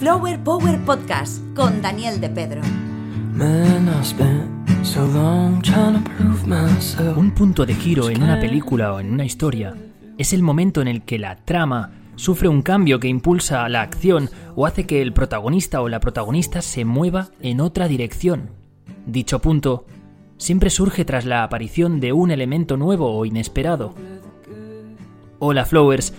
Flower Power Podcast con Daniel de Pedro. Un punto de giro en una película o en una historia es el momento en el que la trama sufre un cambio que impulsa la acción o hace que el protagonista o la protagonista se mueva en otra dirección. Dicho punto siempre surge tras la aparición de un elemento nuevo o inesperado. Hola Flowers,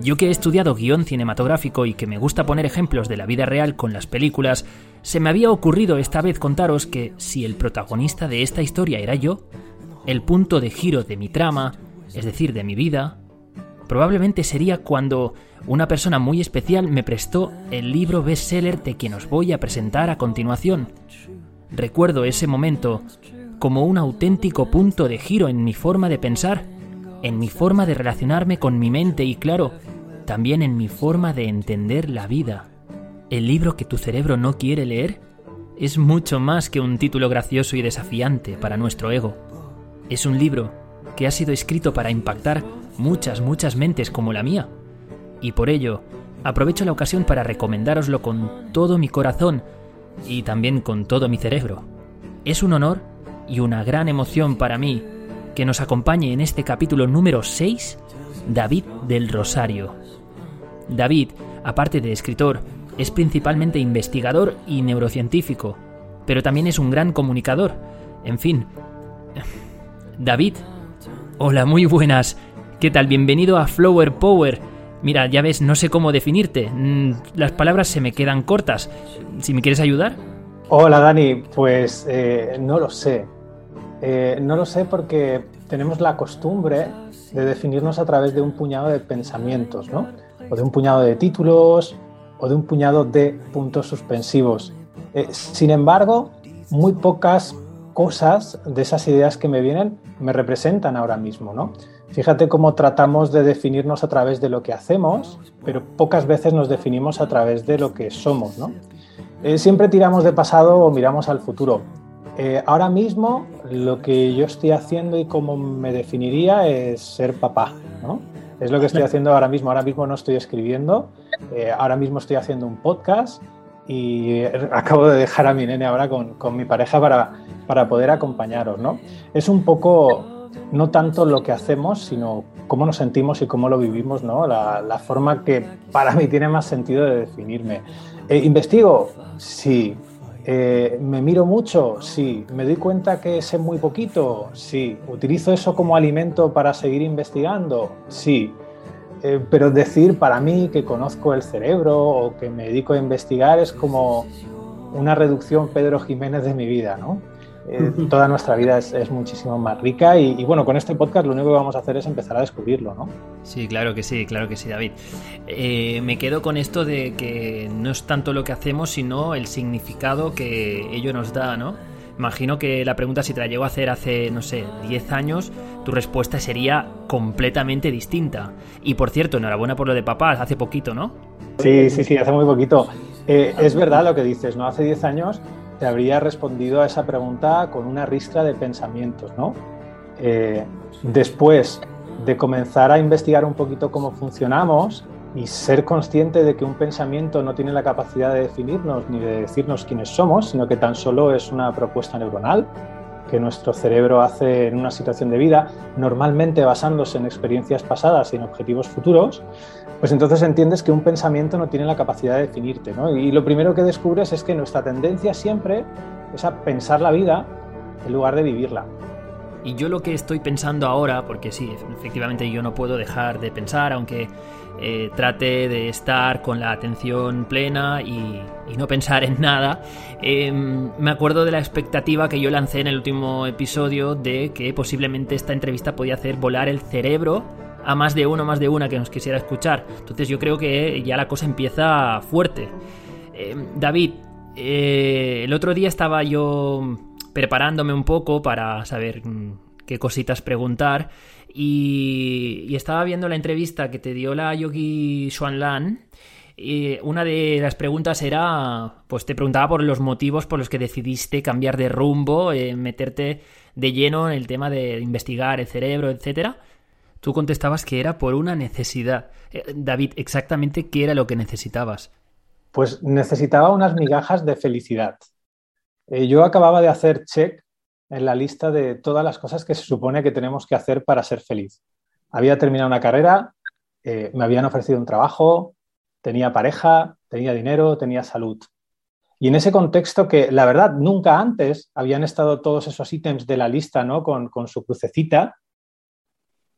yo que he estudiado guion cinematográfico y que me gusta poner ejemplos de la vida real con las películas, se me había ocurrido esta vez contaros que si el protagonista de esta historia era yo, el punto de giro de mi trama, es decir, de mi vida, probablemente sería cuando una persona muy especial me prestó el libro bestseller de quien os voy a presentar a continuación. Recuerdo ese momento como un auténtico punto de giro en mi forma de pensar, en mi forma de relacionarme con mi mente y claro, también en mi forma de entender la vida. El libro que tu cerebro no quiere leer es mucho más que un título gracioso y desafiante para nuestro ego. Es un libro que ha sido escrito para impactar muchas, muchas mentes como la mía. Y por ello, aprovecho la ocasión para recomendároslo con todo mi corazón y también con todo mi cerebro. Es un honor y una gran emoción para mí que nos acompañe en este capítulo número 6 David del Rosario. David, aparte de escritor, es principalmente investigador y neurocientífico, pero también es un gran comunicador. En fin. David, hola, muy buenas. ¿Qué tal? Bienvenido a Flower Power. Mira, ya ves, no sé cómo definirte. Mm, las palabras se me quedan cortas. Si me quieres ayudar. Hola Dani, pues eh, no lo sé. Eh, no lo sé porque tenemos la costumbre de definirnos a través de un puñado de pensamientos, ¿no? O de un puñado de títulos o de un puñado de puntos suspensivos. Eh, sin embargo, muy pocas cosas de esas ideas que me vienen me representan ahora mismo, ¿no? Fíjate cómo tratamos de definirnos a través de lo que hacemos, pero pocas veces nos definimos a través de lo que somos, ¿no? Eh, siempre tiramos de pasado o miramos al futuro. Eh, ahora mismo lo que yo estoy haciendo y cómo me definiría es ser papá, ¿no? Es lo que estoy haciendo ahora mismo. Ahora mismo no estoy escribiendo, eh, ahora mismo estoy haciendo un podcast y acabo de dejar a mi nene ahora con, con mi pareja para, para poder acompañaros, ¿no? Es un poco no tanto lo que hacemos, sino cómo nos sentimos y cómo lo vivimos, ¿no? La, forma que para mí tiene más sentido de definirme. Eh, ¿Investigo? Sí. Eh, ¿Me miro mucho? Sí. ¿Me doy cuenta que sé muy poquito? Sí. ¿Utilizo eso como alimento para seguir investigando? Sí. Eh, pero decir para mí que conozco el cerebro o que me dedico a investigar es como una reducción Pedro Jiménez de mi vida, ¿no? Eh, toda nuestra vida es, muchísimo más rica y, bueno, con este podcast lo único que vamos a hacer es empezar a descubrirlo, ¿no? Sí, claro que sí, claro que sí, David. Eh, me quedo con esto de que no es tanto lo que hacemos, sino el significado que ello nos da, ¿no? Imagino que la pregunta si te la llego a hacer hace, no sé, 10 años, tu respuesta sería completamente distinta. Y por cierto, enhorabuena por lo de papá, hace poquito, ¿no? Sí, sí, sí, hace muy poquito. Eh, es verdad lo que dices, ¿no? Hace 10 años te habría respondido a esa pregunta con una ristra de pensamientos, ¿no? Eh, después de comenzar a investigar un poquito cómo funcionamos y ser consciente de que un pensamiento no tiene la capacidad de definirnos ni de decirnos quiénes somos, sino que tan solo es una propuesta neuronal que nuestro cerebro hace en una situación de vida, normalmente basándose en experiencias pasadas y en objetivos futuros, pues entonces entiendes que un pensamiento no tiene la capacidad de definirte. ¿no? Y lo primero que descubres es que nuestra tendencia siempre es a pensar la vida en lugar de vivirla. Y yo lo que estoy pensando ahora, porque sí, efectivamente yo no puedo dejar de pensar, aunque eh, trate de estar con la atención plena y, no pensar en nada, em, me acuerdo de la expectativa que yo lancé en el último episodio de que posiblemente esta entrevista podía hacer volar el cerebro a más de uno, más de una que nos quisiera escuchar. Entonces yo creo que ya la cosa empieza fuerte. Eh, David, eh, el otro día estaba yo preparándome un poco para saber mm, qué cositas preguntar y, estaba viendo la entrevista que te dio la Yogi Xuanlan y una de las preguntas era, pues te preguntaba por los motivos por los que decidiste cambiar de rumbo, eh, meterte de lleno en el tema de investigar el cerebro, etcétera. Tú contestabas que era por una necesidad. Eh, David, exactamente qué era lo que necesitabas. Pues necesitaba unas migajas de felicidad. Eh, yo acababa de hacer check en la lista de todas las cosas que se supone que tenemos que hacer para ser feliz. Había terminado una carrera, eh, me habían ofrecido un trabajo, tenía pareja, tenía dinero, tenía salud. Y en ese contexto que, la verdad, nunca antes habían estado todos esos ítems de la lista, ¿no? Con, con su crucecita,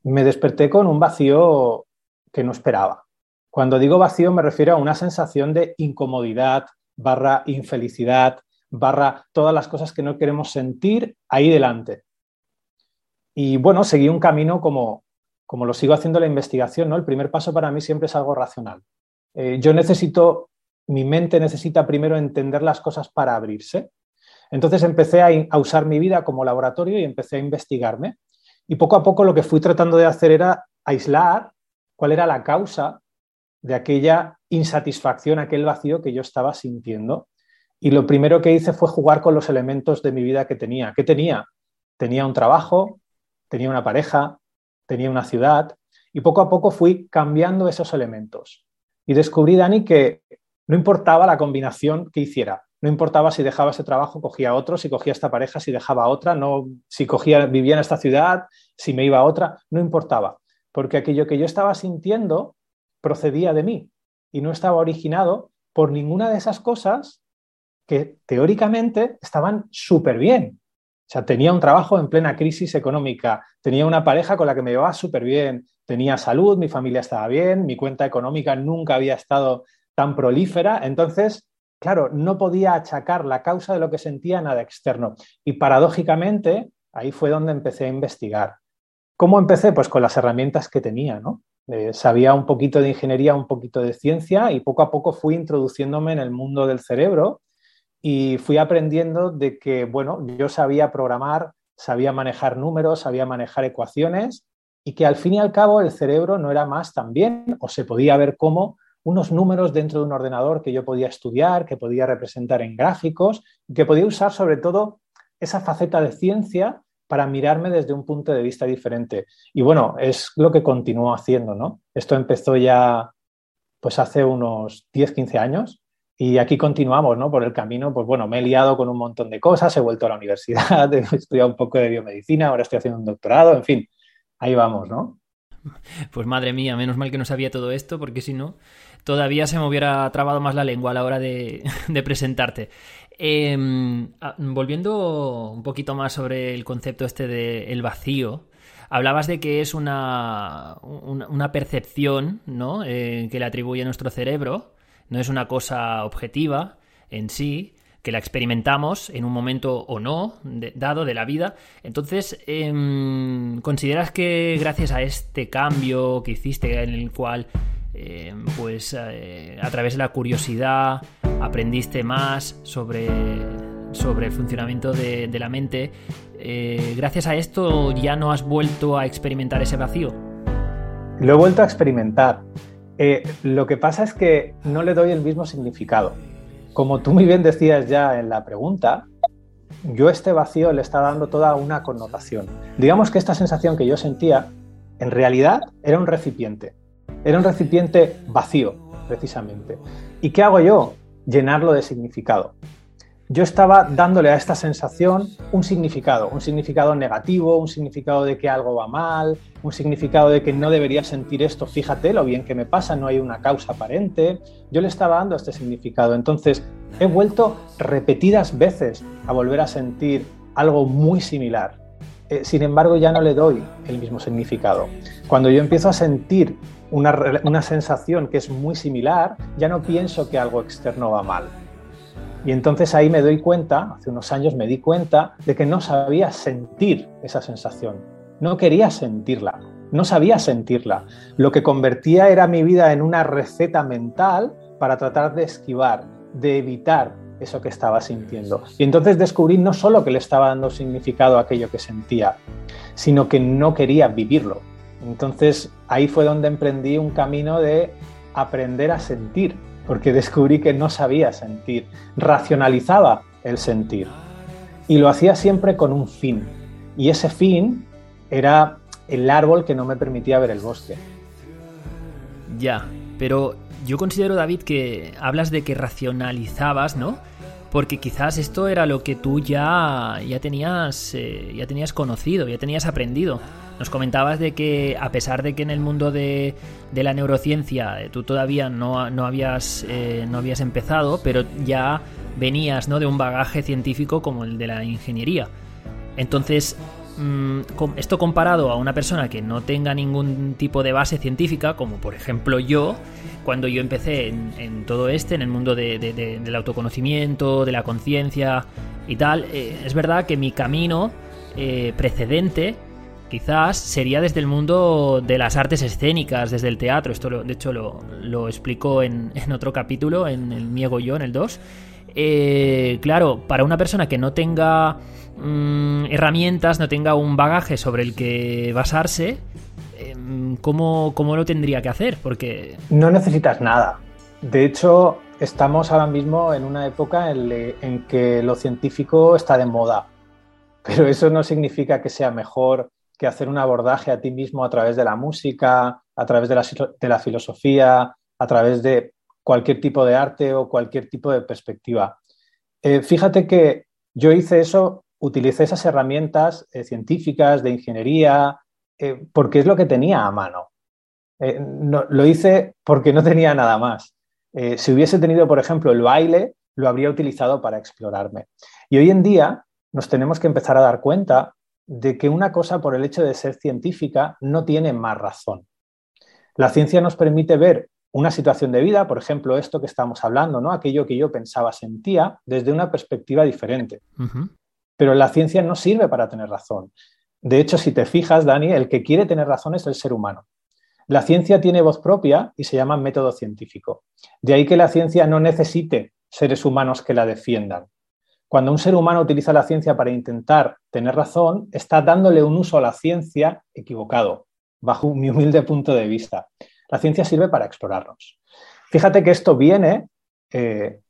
me desperté con un vacío que no esperaba. Cuando digo vacío me refiero a una sensación de incomodidad barra infelicidad, barra todas las cosas que no queremos sentir ahí delante. Y bueno, seguí un camino como, como lo sigo haciendo la investigación, ¿no? El primer paso para mí siempre es algo racional. Eh, yo necesito, mi mente necesita primero entender las cosas para abrirse. Entonces empecé a, a usar mi vida como laboratorio y empecé a investigarme. Y poco a poco lo que fui tratando de hacer era aislar cuál era la causa de aquella insatisfacción, aquel vacío que yo estaba sintiendo. Y lo primero que hice fue jugar con los elementos de mi vida que tenía. ¿Qué tenía? Tenía un trabajo, tenía una pareja, tenía una ciudad y poco a poco fui cambiando esos elementos. Y descubrí, Dani, que no importaba la combinación que hiciera. No importaba si dejaba ese trabajo, cogía otro, si cogía esta pareja, si dejaba otra, no, si cogía, vivía en esta ciudad, si me iba a otra, no importaba. Porque aquello que yo estaba sintiendo procedía de mí y no estaba originado por ninguna de esas cosas que teóricamente estaban súper bien. O sea, tenía un trabajo en plena crisis económica, tenía una pareja con la que me llevaba súper bien, tenía salud, mi familia estaba bien, mi cuenta económica nunca había estado tan prolífera. Entonces, claro, no podía achacar la causa de lo que sentía nada externo. Y paradójicamente, ahí fue donde empecé a investigar. ¿Cómo empecé? Pues con las herramientas que tenía, ¿no? Eh, sabía un poquito de ingeniería, un poquito de ciencia y poco a poco fui introduciéndome en el mundo del cerebro y fui aprendiendo de que, bueno, yo sabía programar, sabía manejar números, sabía manejar ecuaciones y que al fin y al cabo el cerebro no era más también, o se podía ver como unos números dentro de un ordenador que yo podía estudiar, que podía representar en gráficos, que podía usar sobre todo esa faceta de ciencia para mirarme desde un punto de vista diferente. Y bueno, es lo que continúo haciendo, ¿no? Esto empezó ya pues hace unos 10, 15 años y aquí continuamos, ¿no? Por el camino, pues bueno, me he liado con un montón de cosas, he vuelto a la universidad, he estudiado un poco de biomedicina, ahora estoy haciendo un doctorado, en fin, ahí vamos, ¿no? Pues madre mía, menos mal que no sabía todo esto, porque si no, todavía se me hubiera trabado más la lengua a la hora de, presentarte. Em, ah, volviendo un poquito más sobre el concepto este del el vacío, hablabas de que es una, una, percepción ¿no? Eh, que le atribuye a nuestro cerebro no es una cosa objetiva en sí, que la experimentamos en un momento o no dado de la vida. Entonces, em, ¿consideras que gracias a este cambio que hiciste en el cual, em, pues, eh, a través de la curiosidad aprendiste más sobre, sobre el funcionamiento de, la mente, eh, gracias a esto ya no has vuelto a experimentar ese vacío? Lo he vuelto a experimentar. Eh, lo que pasa es que no le doy el mismo significado. Como tú muy bien decías ya en la pregunta, yo este vacío le estaba dando toda una connotación. Digamos que esta sensación que yo sentía, en realidad era un recipiente. Era un recipiente vacío, precisamente. ¿Y qué hago yo? Llenarlo de significado yo estaba dándole a esta sensación un significado, un significado negativo, un significado de que algo va mal, un significado de que no debería sentir esto, fíjate lo bien que me pasa, no hay una causa aparente. Yo le estaba dando este significado. Entonces, he vuelto repetidas veces a volver a sentir algo muy similar. Eh, sin embargo, ya no le doy el mismo significado. Cuando yo empiezo a sentir una, una sensación que es muy similar, ya no pienso que algo externo va mal y entonces ahí me doy cuenta, hace unos años me di cuenta de que no sabía sentir esa sensación, no quería sentirla, no sabía sentirla. Lo que convertía era mi vida en una receta mental para tratar de esquivar, de evitar eso que estaba sintiendo. Y entonces descubrí no solo que le estaba dando significado aquello que sentía, sino que no quería vivirlo. Entonces ahí fue donde emprendí un camino de aprender a sentir, porque descubrí que no sabía sentir, racionalizaba el sentir y lo hacía siempre con un fin. Y ese fin era el árbol que no me permitía ver el bosque. Ya, pero yo considero, David, que hablas de que racionalizabas, ¿no? Porque quizás esto era lo que tú ya, ya, tenías, eh, ya tenías conocido, ya tenías aprendido. Nos comentabas de que a pesar de que en el mundo de, la neurociencia eh, tú todavía no, no habías, eh, no habías empezado, pero ya venías ¿no? de un bagaje científico como el de la ingeniería. Entonces, esto comparado a una persona que no tenga ningún tipo de base científica, como por ejemplo yo, cuando yo empecé en, todo este, en el mundo del autoconocimiento, de la conciencia y tal, eh, es verdad que mi camino eh, precedente quizás sería desde el mundo de las artes escénicas, desde el teatro. Esto de hecho lo, lo explicó en, en, otro capítulo, en el Miego Yo, en el 2. Eh, claro, para una persona que no tenga mm, herramientas, no tenga un bagaje sobre el que basarse, em, ¿cómo, lo tendría que hacer? Porque... No necesitas nada. De hecho, estamos ahora mismo en una época en, que lo científico está de moda, pero eso no significa que sea mejor que hacer un abordaje a ti mismo a través de la música, a través de la filosofía, a través de cualquier tipo de arte o cualquier tipo de perspectiva. Eh, fíjate que yo hice eso, utilicé esas herramientas eh, científicas, de ingeniería, eh, porque es lo que tenía a mano. lo hice porque no tenía nada más. si hubiese tenido, por ejemplo, el baile, lo habría utilizado para explorarme. Y hoy en día nos tenemos que empezar a dar cuenta de que una cosa por el hecho de ser científica no tiene más razón. La ciencia nos permite ver una situación de vida, por ejemplo, esto que estamos hablando, ¿no? Aquello que yo pensaba, sentía, desde una perspectiva diferente. Pero la ciencia no sirve para tener razón. De hecho, si te fijas, Dani, el que quiere tener razón es el ser humano. La ciencia tiene voz propia y se llama método científico. De ahí que la ciencia no necesite seres humanos que la defiendan. Cuando un ser humano utiliza la ciencia para intentar tener razón, está dándole un uso a la ciencia equivocado, bajo mi humilde punto de vista. La ciencia sirve para explorarnos. Fíjate que esto viene eh,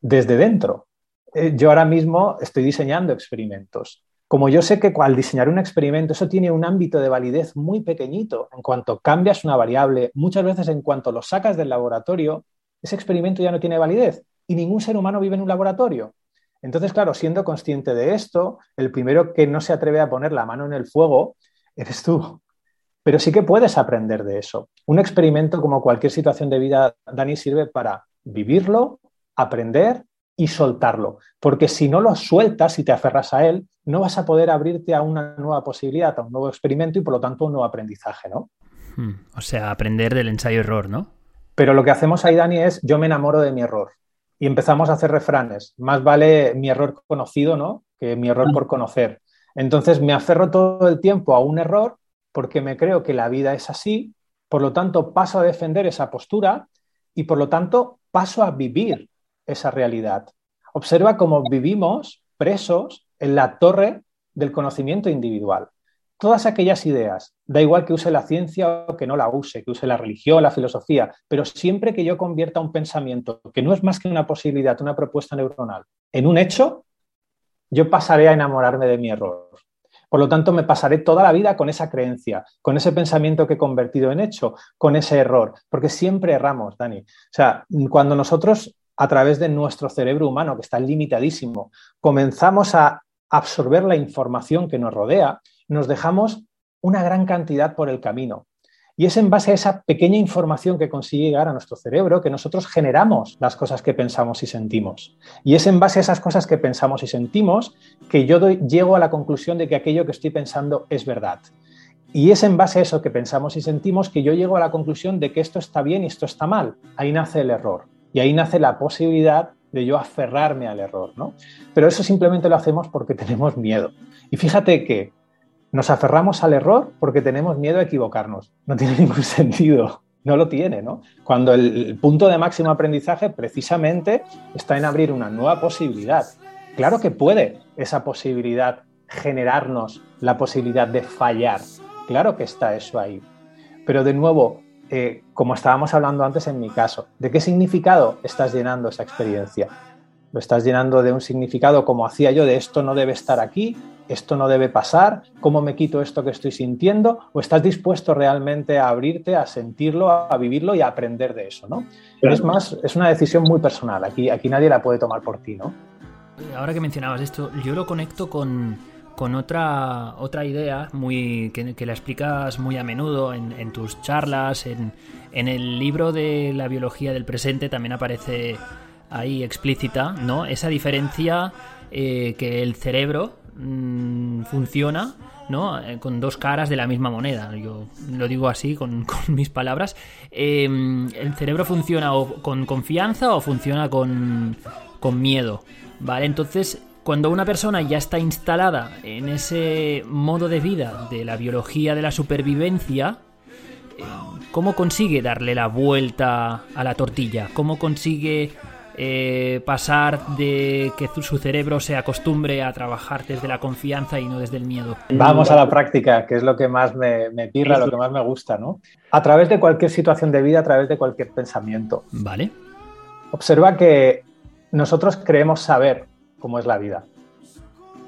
desde dentro. Eh, yo ahora mismo estoy diseñando experimentos. Como yo sé que al diseñar un experimento eso tiene un ámbito de validez muy pequeñito, en cuanto cambias una variable, muchas veces en cuanto lo sacas del laboratorio, ese experimento ya no tiene validez y ningún ser humano vive en un laboratorio. Entonces, claro, siendo consciente de esto, el primero que no se atreve a poner la mano en el fuego eres tú pero sí que puedes aprender de eso. Un experimento, como cualquier situación de vida, Dani, sirve para vivirlo, aprender y soltarlo. Porque si no lo sueltas y te aferras a él, no vas a poder abrirte a una nueva posibilidad, a un nuevo experimento y por lo tanto un nuevo aprendizaje, ¿no? Hmm. O sea, aprender del ensayo-error, ¿no? Pero lo que hacemos ahí, Dani, es yo me enamoro de mi error. Y empezamos a hacer refranes. Más vale mi error conocido, ¿no? Que mi error por conocer. Entonces me aferro todo el tiempo a un error porque me creo que la vida es así, por lo tanto paso a defender esa postura y por lo tanto paso a vivir esa realidad. Observa cómo vivimos presos en la torre del conocimiento individual. Todas aquellas ideas, da igual que use la ciencia o que no la use, que use la religión, la filosofía, pero siempre que yo convierta un pensamiento que no es más que una posibilidad, una propuesta neuronal, en un hecho, yo pasaré a enamorarme de mi error. Por lo tanto, me pasaré toda la vida con esa creencia, con ese pensamiento que he convertido en hecho, con ese error, porque siempre erramos, Dani. O sea, cuando nosotros, a través de nuestro cerebro humano, que está limitadísimo, comenzamos a absorber la información que nos rodea, nos dejamos una gran cantidad por el camino. Y es en base a esa pequeña información que consigue llegar a nuestro cerebro que nosotros generamos las cosas que pensamos y sentimos. Y es en base a esas cosas que pensamos y sentimos que yo llego a la conclusión de que aquello que estoy pensando es verdad. Y es en base a eso que pensamos y sentimos que yo llego a la conclusión de que esto está bien y esto está mal. Ahí nace el error. Y ahí nace la posibilidad de yo aferrarme al error, ¿no? Pero eso simplemente lo hacemos porque tenemos miedo. Y fíjate que nos aferramos al error porque tenemos miedo a equivocarnos. No tiene ningún sentido. No lo tiene, ¿no? Cuando el punto de máximo aprendizaje precisamente está en abrir una nueva posibilidad. Claro que puede esa posibilidad generarnos la posibilidad de fallar. Claro que está eso ahí. Pero de nuevo, eh, como estábamos hablando antes en mi caso, ¿de qué significado estás llenando esa experiencia? Lo estás llenando de un significado como hacía yo, de esto no debe estar aquí, esto no debe pasar, cómo me quito esto que estoy sintiendo, o estás dispuesto realmente a abrirte, a sentirlo, a vivirlo y a aprender de eso, ¿no? Es más, es una decisión muy personal, aquí, aquí nadie la puede tomar por ti, ¿no? Ahora que mencionabas esto, yo lo conecto con, otra, otra idea muy, que, la explicas muy a menudo en, tus charlas, en, en el libro de la biología del presente también aparece ahí explícita, ¿no? Esa diferencia eh, que el cerebro mm, funciona ¿no? Eh, con dos caras de la misma moneda. Yo lo digo así con, mis palabras. Em, el cerebro funciona o con confianza o funciona con, con miedo. ¿Vale? Entonces, cuando una persona ya está instalada en ese modo de vida de la biología de la supervivencia, eh, ¿cómo consigue darle la vuelta a la tortilla? ¿Cómo consigue eh, pasar de que su cerebro se acostumbre a trabajar desde la confianza y no desde el miedo. Vamos a la práctica, que es lo que más me, me pirra, lo que más me gusta, ¿no? A través de cualquier situación de vida, a través de cualquier pensamiento. Vale. Observa que nosotros creemos saber cómo es la vida.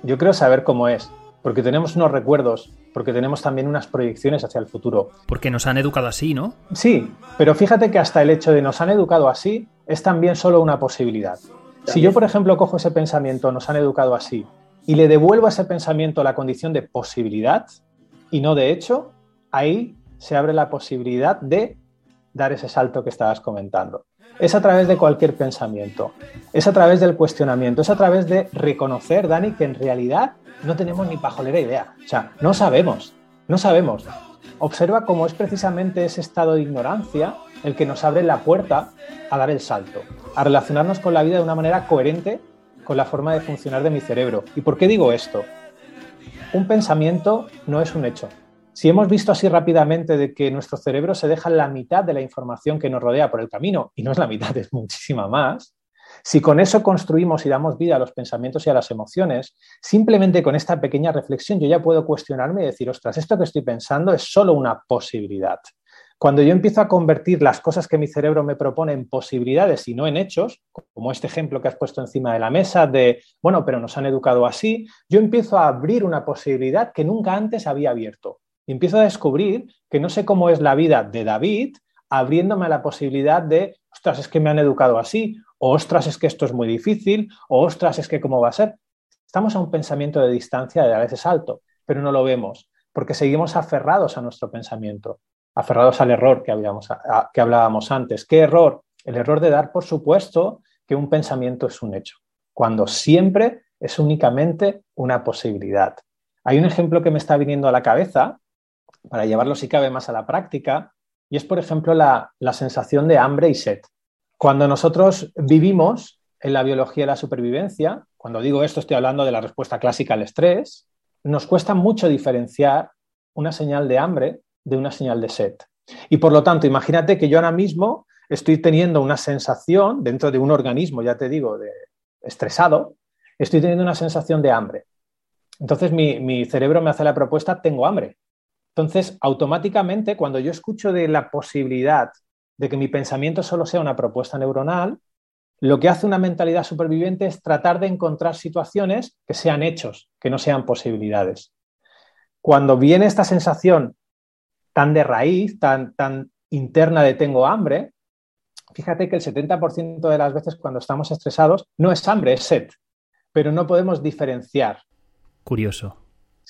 Yo creo saber cómo es, porque tenemos unos recuerdos, porque tenemos también unas proyecciones hacia el futuro. Porque nos han educado así, ¿no? Sí, pero fíjate que hasta el hecho de nos han educado así es también solo una posibilidad. Si yo, por ejemplo, cojo ese pensamiento, nos han educado así, y le devuelvo a ese pensamiento la condición de posibilidad y no de hecho, ahí se abre la posibilidad de dar ese salto que estabas comentando. Es a través de cualquier pensamiento, es a través del cuestionamiento, es a través de reconocer, Dani, que en realidad no tenemos ni pajolera idea. O sea, no sabemos, no sabemos. Observa cómo es precisamente ese estado de ignorancia el que nos abre la puerta a dar el salto, a relacionarnos con la vida de una manera coherente con la forma de funcionar de mi cerebro. ¿Y por qué digo esto? Un pensamiento no es un hecho. Si hemos visto así rápidamente de que nuestro cerebro se deja la mitad de la información que nos rodea por el camino, y no es la mitad, es muchísima más, si con eso construimos y damos vida a los pensamientos y a las emociones, simplemente con esta pequeña reflexión yo ya puedo cuestionarme y decir, ostras, esto que estoy pensando es solo una posibilidad. Cuando yo empiezo a convertir las cosas que mi cerebro me propone en posibilidades y no en hechos, como este ejemplo que has puesto encima de la mesa de, bueno, pero nos han educado así, yo empiezo a abrir una posibilidad que nunca antes había abierto. Y empiezo a descubrir que no sé cómo es la vida de David, abriéndome a la posibilidad de, ostras, es que me han educado así, o ostras, es que esto es muy difícil, o ostras, es que cómo va a ser. Estamos a un pensamiento de distancia de dar ese salto, pero no lo vemos, porque seguimos aferrados a nuestro pensamiento aferrados al error que, habíamos, que hablábamos antes. ¿Qué error? El error de dar por supuesto que un pensamiento es un hecho, cuando siempre es únicamente una posibilidad. Hay un ejemplo que me está viniendo a la cabeza, para llevarlo si cabe más a la práctica, y es, por ejemplo, la, sensación de hambre y sed. Cuando nosotros vivimos en la biología de la supervivencia, cuando digo esto estoy hablando de la respuesta clásica al estrés, nos cuesta mucho diferenciar una señal de hambre de una señal de sed. Y por lo tanto, imagínate que yo ahora mismo estoy teniendo una sensación dentro de un organismo, ya te digo, estresado, estoy teniendo una sensación de hambre. Entonces mi cerebro me hace la propuesta, tengo hambre. Entonces, automáticamente, cuando yo escucho de la posibilidad de que mi pensamiento solo sea una propuesta neuronal, lo que hace una mentalidad superviviente es tratar de encontrar situaciones que sean hechos, que no sean posibilidades. Cuando viene esta sensación tan de raíz, tan, tan interna de tengo hambre, fíjate que el 70% de las veces cuando estamos estresados no es hambre, es sed, pero no podemos diferenciar. Curioso.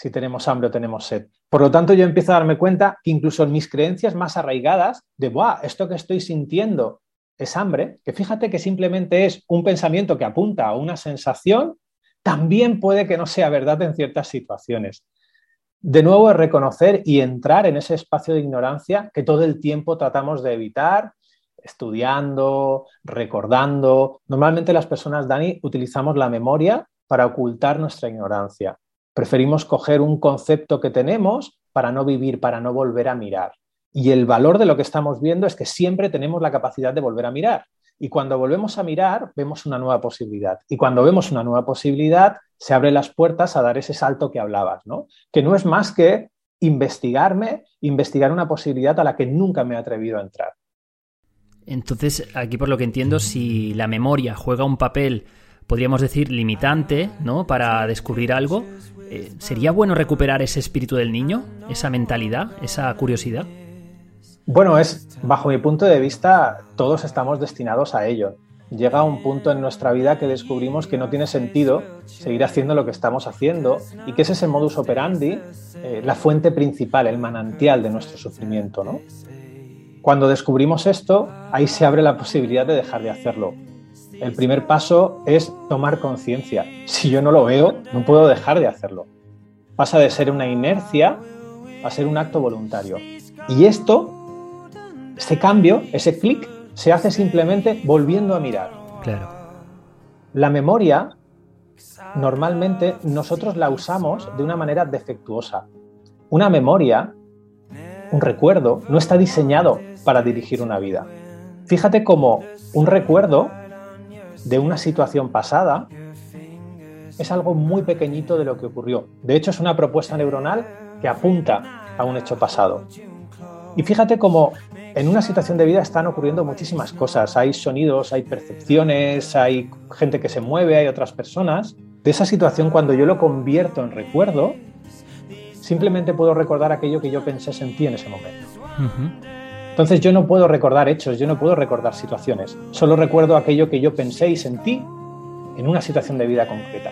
Si tenemos hambre o tenemos sed. Por lo tanto, yo empiezo a darme cuenta que incluso en mis creencias más arraigadas, de, Buah, esto que estoy sintiendo es hambre, que fíjate que simplemente es un pensamiento que apunta a una sensación, también puede que no sea verdad en ciertas situaciones de nuevo es reconocer y entrar en ese espacio de ignorancia que todo el tiempo tratamos de evitar, estudiando, recordando. Normalmente las personas, Dani, utilizamos la memoria para ocultar nuestra ignorancia. Preferimos coger un concepto que tenemos para no vivir, para no volver a mirar. Y el valor de lo que estamos viendo es que siempre tenemos la capacidad de volver a mirar. Y cuando volvemos a mirar, vemos una nueva posibilidad. Y cuando vemos una nueva posibilidad, se abren las puertas a dar ese salto que hablabas, ¿no? Que no es más que investigarme, investigar una posibilidad a la que nunca me he atrevido a entrar. Entonces, aquí por lo que entiendo, si la memoria juega un papel, podríamos decir, limitante, ¿no? Para descubrir algo, Eh, ¿Sería bueno recuperar ese espíritu del niño, esa mentalidad, esa curiosidad? Bueno, es, bajo mi punto de vista, todos estamos destinados a ello. Llega un punto en nuestra vida que descubrimos que no tiene sentido seguir haciendo lo que estamos haciendo y que es ese modus operandi eh, la fuente principal, el manantial de nuestro sufrimiento. ¿no? Cuando descubrimos esto, ahí se abre la posibilidad de dejar de hacerlo. El primer paso es tomar conciencia. Si yo no lo veo, no puedo dejar de hacerlo. Pasa de ser una inercia a ser un acto voluntario. Y esto este cambio, ese clic, se hace simplemente volviendo a mirar. Claro. La memoria, normalmente nosotros la usamos de una manera defectuosa. Una memoria, un recuerdo, no está diseñado para dirigir una vida. Fíjate cómo un recuerdo de una situación pasada es algo muy pequeñito de lo que ocurrió. De hecho, es una propuesta neuronal que apunta a un hecho pasado. Y fíjate cómo en una situación de vida están ocurriendo muchísimas cosas. Hay sonidos, hay percepciones, hay gente que se mueve, hay otras personas. De esa situación, cuando yo lo convierto en recuerdo, simplemente puedo recordar aquello que yo pensé sentí en ese momento. Entonces yo no puedo recordar hechos, yo no puedo recordar situaciones. Solo recuerdo aquello que yo pensé y sentí en una situación de vida concreta.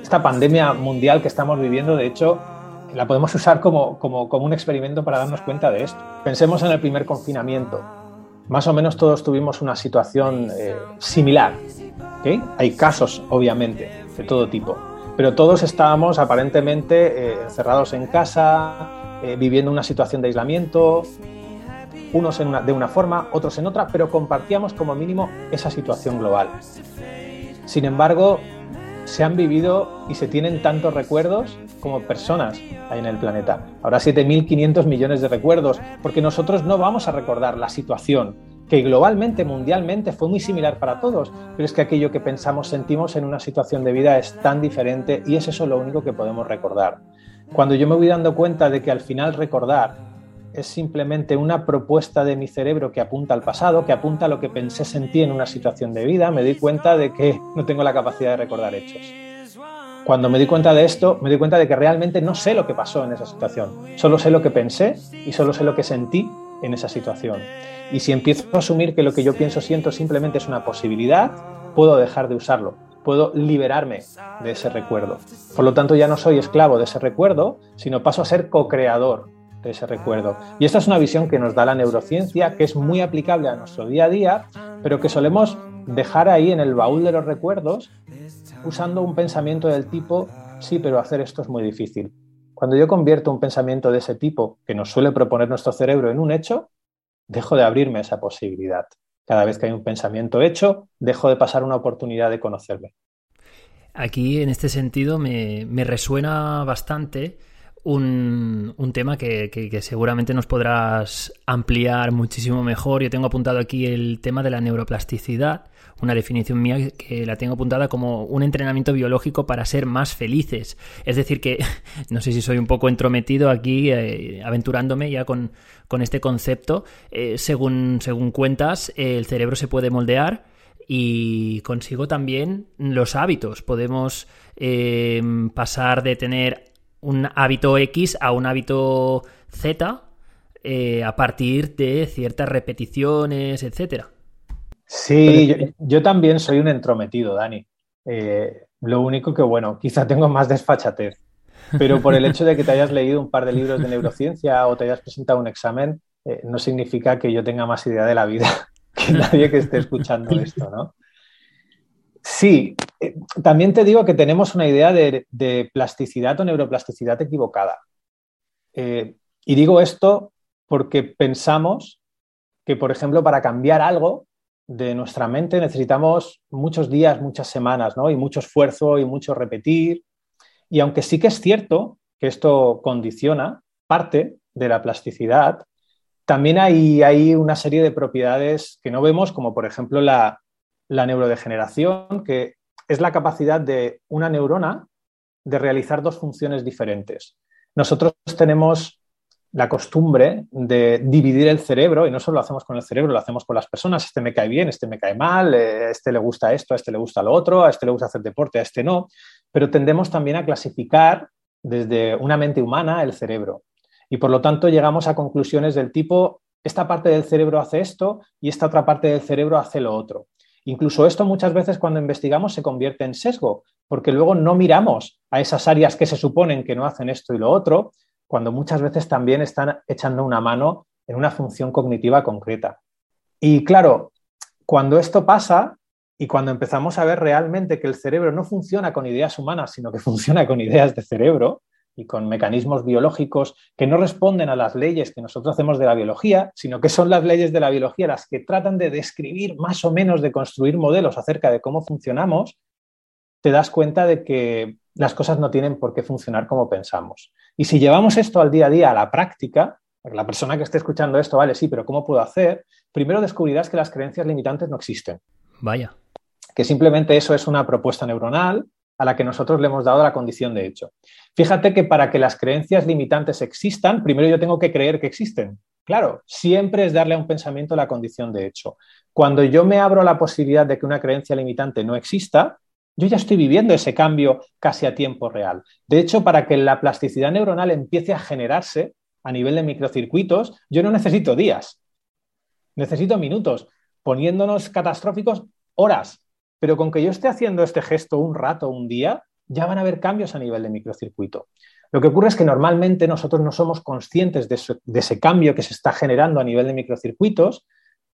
Esta pandemia mundial que estamos viviendo, de hecho, la podemos usar como, como, como, un experimento para darnos cuenta de esto. Pensemos en el primer confinamiento. Más o menos todos tuvimos una situación eh, similar. Hay casos, obviamente, de todo tipo, pero todos estábamos aparentemente eh, encerrados en casa, eh, viviendo una situación de aislamiento, unos de una forma, otros en otra, pero compartíamos como mínimo esa situación global. Sin embargo, se han vivido y se tienen tantos recuerdos como personas en el planeta. Ahora 7.500 millones de recuerdos, porque nosotros no vamos a recordar la situación que globalmente, mundialmente, fue muy similar para todos, pero es que aquello que pensamos, sentimos en una situación de vida es tan diferente y es eso lo único que podemos recordar. Cuando yo me voy dando cuenta de que al final recordar es simplemente una propuesta de mi cerebro que apunta al pasado, que apunta a lo que pensé, sentí en una situación de vida, me doy cuenta de que no tengo la capacidad de recordar hechos. Cuando me di cuenta de esto, me di cuenta de que realmente no sé lo que pasó en esa situación. Solo sé lo que pensé y solo sé lo que sentí en esa situación. Y si empiezo a asumir que lo que yo pienso, siento simplemente es una posibilidad, puedo dejar de usarlo, puedo liberarme de ese recuerdo. Por lo tanto, ya no soy esclavo de ese recuerdo, sino paso a ser co-creador de ese recuerdo. Y esta es una visión que nos da la neurociencia, que es muy aplicable a nuestro día a día, pero que solemos dejar ahí en el baúl de los recuerdos usando un pensamiento del tipo, sí, pero hacer esto es muy difícil. Cuando yo convierto un pensamiento de ese tipo que nos suele proponer nuestro cerebro en un hecho, dejo de abrirme esa posibilidad. Cada vez que hay un pensamiento hecho, dejo de pasar una oportunidad de conocerme. Aquí, en este sentido, me, me resuena bastante un, un tema que, que, seguramente nos podrás ampliar muchísimo mejor. Yo tengo apuntado aquí el tema de la neuroplasticidad, una definición mía que la tengo apuntada como un entrenamiento biológico para ser más felices. Es decir, que no sé si soy un poco entrometido aquí, eh, aventurándome ya con, con este concepto. Eh, según, según cuentas, el cerebro se puede moldear y consigo también los hábitos. Podemos eh, pasar de tener un hábito X a un hábito Z eh, a partir de ciertas repeticiones, etcétera. Sí, yo, también soy un entrometido, Dani. Eh, lo único que, bueno, quizá tengo más desfachatez, pero por el hecho de que te hayas leído un par de libros de neurociencia o te hayas presentado un examen, eh, no significa que yo tenga más idea de la vida que nadie que esté escuchando esto, ¿no? Sí, eh, también te digo que tenemos una idea de, plasticidad o neuroplasticidad equivocada. Eh, y digo esto porque pensamos que, por ejemplo, para cambiar algo de nuestra mente necesitamos muchos días, muchas semanas, ¿no? Y mucho esfuerzo y mucho repetir. Y aunque sí que es cierto que esto condiciona parte de la plasticidad, también hay, hay una serie de propiedades que no vemos, como por ejemplo la, la neurodegeneración, que es la capacidad de una neurona de realizar dos funciones diferentes. Nosotros tenemos la costumbre de dividir el cerebro, y no solo lo hacemos con el cerebro, lo hacemos con las personas, este me cae bien, este me cae mal, eh, este le gusta esto, a este le gusta lo otro, a este le gusta hacer deporte, a este no. pero tendemos también a clasificar desde una mente humana el cerebro. Y por lo tanto llegamos a conclusiones del tipo, esta parte del cerebro hace esto y esta otra parte del cerebro hace lo otro. Incluso esto muchas veces cuando investigamos se convierte en sesgo, porque luego no miramos a esas áreas que se suponen que no hacen esto y lo otro, cuando muchas veces también están echando una mano en una función cognitiva concreta. Y claro, cuando esto pasa y cuando empezamos a ver realmente que el cerebro no funciona con ideas humanas, sino que funciona con ideas de cerebro, y con mecanismos biológicos que no responden a las leyes que nosotros hacemos de la biología, sino que son las leyes de la biología las que tratan de describir más o menos, de construir modelos acerca de cómo funcionamos, te das cuenta de que las cosas no tienen por qué funcionar como pensamos. Y si llevamos esto al día a día, a la práctica, la persona que esté escuchando esto, vale, sí, pero ¿cómo puedo hacer? Primero descubrirás que las creencias limitantes no existen. Vaya. Que simplemente eso es una propuesta neuronal a la que nosotros le hemos dado la condición de hecho. Fíjate que para que las creencias limitantes existan, primero yo tengo que creer que existen. Claro, siempre es darle a un pensamiento la condición de hecho. Cuando yo me abro a la posibilidad de que una creencia limitante no exista, yo ya estoy viviendo ese cambio casi a tiempo real. De hecho, para que la plasticidad neuronal empiece a generarse a nivel de microcircuitos, yo no necesito días, necesito minutos, poniéndonos catastróficos horas, pero con que yo esté haciendo este gesto un rato, un día, ya van a haber cambios a nivel de microcircuito. Lo que ocurre es que normalmente nosotros no somos conscientes de, ese cambio que se está generando a nivel de microcircuitos